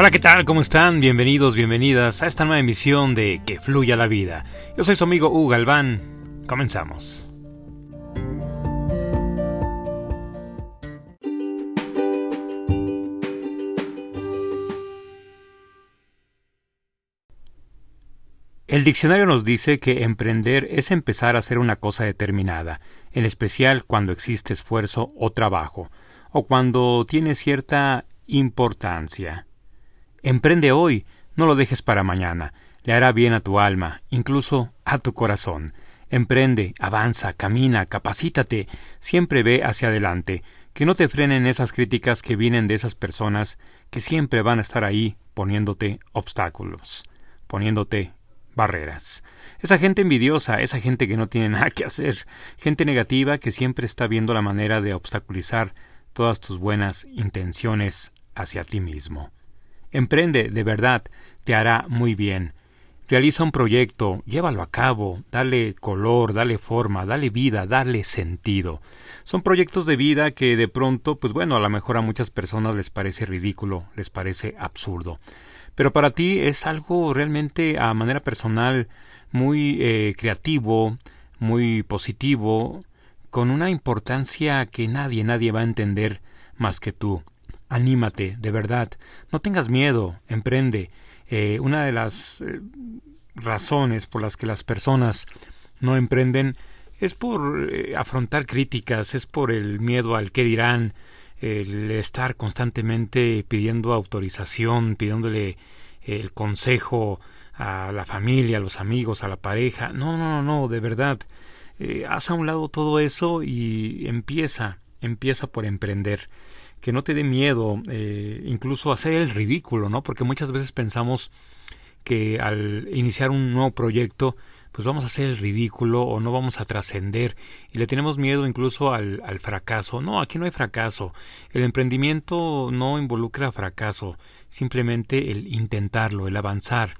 Hola, ¿qué tal? ¿Cómo están? Bienvenidos, bienvenidas a esta nueva emisión de Que Fluya la Vida. Yo soy su amigo Hugo Galván. Comenzamos. El diccionario nos dice que emprender es empezar a hacer una cosa determinada, en especial cuando existe esfuerzo o trabajo, o cuando tiene cierta importancia. Emprende hoy, no lo dejes para mañana, le hará bien a tu alma, incluso a tu corazón. Emprende, avanza, camina, capacítate, siempre ve hacia adelante, que no te frenen esas críticas que vienen de esas personas que siempre van a estar ahí poniéndote obstáculos, poniéndote barreras. Esa gente envidiosa, esa gente que no tiene nada que hacer, gente negativa que siempre está viendo la manera de obstaculizar todas tus buenas intenciones hacia ti mismo. Emprende, de verdad, te hará muy bien. Realiza un proyecto, llévalo a cabo, dale color, dale forma, dale vida, dale sentido. Son proyectos de vida que de pronto, pues bueno, a lo mejor a muchas personas les parece ridículo, les parece absurdo pero para ti es algo realmente a manera personal muy eh, creativo, muy positivo, con una importancia que nadie, nadie va a entender más que tú. Anímate, de verdad, no tengas miedo, emprende. Eh, una de las eh, razones por las que las personas no emprenden es por afrontar críticas, es por el miedo al que dirán, el estar constantemente pidiendo autorización, pidiéndole el consejo a la familia, a los amigos, a la pareja. No, no, no, de verdad. Eh, haz a un lado todo eso y empieza, empieza por emprender. Que no te dé miedo, eh, incluso hacer el ridículo, ¿no? Porque muchas veces pensamos que al iniciar un nuevo proyecto pues vamos a hacer el ridículo o no vamos a trascender y le tenemos miedo incluso al, al, fracaso. No, aquí no hay fracaso. El emprendimiento no involucra fracaso, simplemente el intentarlo, el avanzar.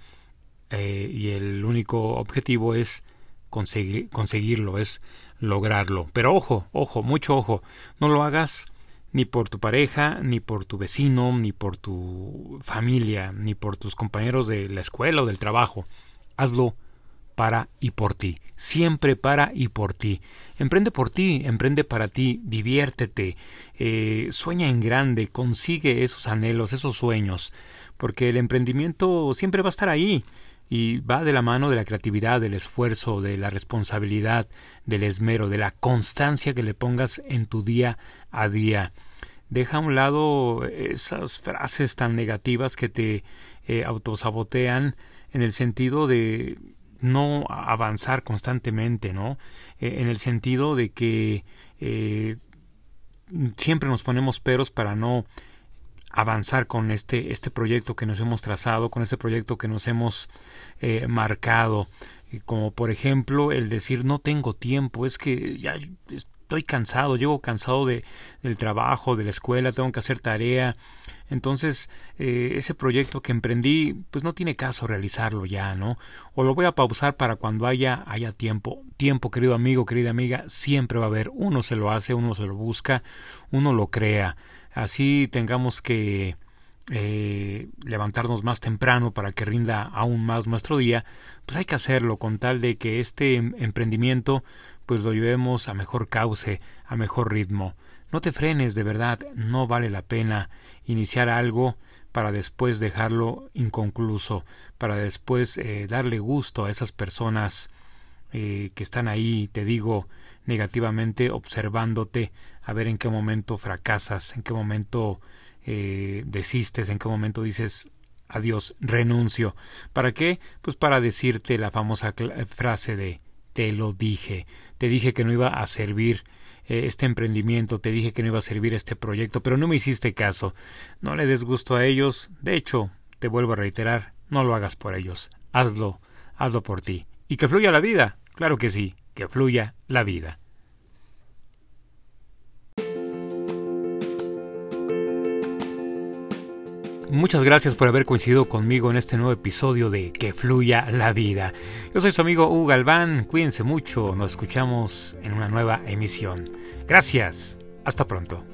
Eh, y el único objetivo es conseguir, conseguirlo, es lograrlo. Pero ojo, ojo, mucho ojo, no lo hagas ni por tu pareja, ni por tu vecino, ni por tu familia, ni por tus compañeros de la escuela o del trabajo. Hazlo para y por ti, siempre para y por ti. Emprende por ti, emprende para ti, diviértete, eh, sueña en grande, consigue esos anhelos, esos sueños, porque el emprendimiento siempre va a estar ahí y va de la mano de la creatividad, del esfuerzo, de la responsabilidad, del esmero, de la constancia que le pongas en tu día a día. Deja a un lado esas frases tan negativas que te eh, autosabotean en el sentido de no avanzar constantemente, ¿no? Eh, en el sentido de que eh, siempre nos ponemos peros para no avanzar con este, este proyecto que nos hemos trazado, con este proyecto que nos hemos eh, marcado, como por ejemplo el decir no tengo tiempo, es que ya estoy cansado, llego cansado de, del trabajo, de la escuela, tengo que hacer tarea, entonces, eh, ese proyecto que emprendí, pues no tiene caso realizarlo ya, ¿no? O lo voy a pausar para cuando haya, haya tiempo. Tiempo, querido amigo, querida amiga, siempre va a haber. Uno se lo hace, uno se lo busca, uno lo crea. Así tengamos que eh, levantarnos más temprano para que rinda aún más nuestro día, pues hay que hacerlo con tal de que este em, emprendimiento pues lo llevemos a mejor cauce, a mejor ritmo. No te frenes, de verdad, no vale la pena iniciar algo para después dejarlo inconcluso, para después eh, darle gusto a esas personas eh, que están ahí, te digo, negativamente observándote, a ver en qué momento fracasas, en qué momento eh, desistes, en qué momento dices adiós, renuncio. ¿Para qué? Pues para decirte la famosa frase de te lo dije, te dije que no iba a servir eh, este emprendimiento, te dije que no iba a servir este proyecto, pero no me hiciste caso. No le des gusto a ellos. De hecho, te vuelvo a reiterar, no lo hagas por ellos. Hazlo, hazlo por ti. Y que fluya la vida. Claro que sí, que fluya la vida. Muchas gracias por haber coincidido conmigo en este nuevo episodio de Que Fluya la Vida. Yo soy su amigo Hugo Galván, cuídense mucho, nos escuchamos en una nueva emisión. Gracias, hasta pronto.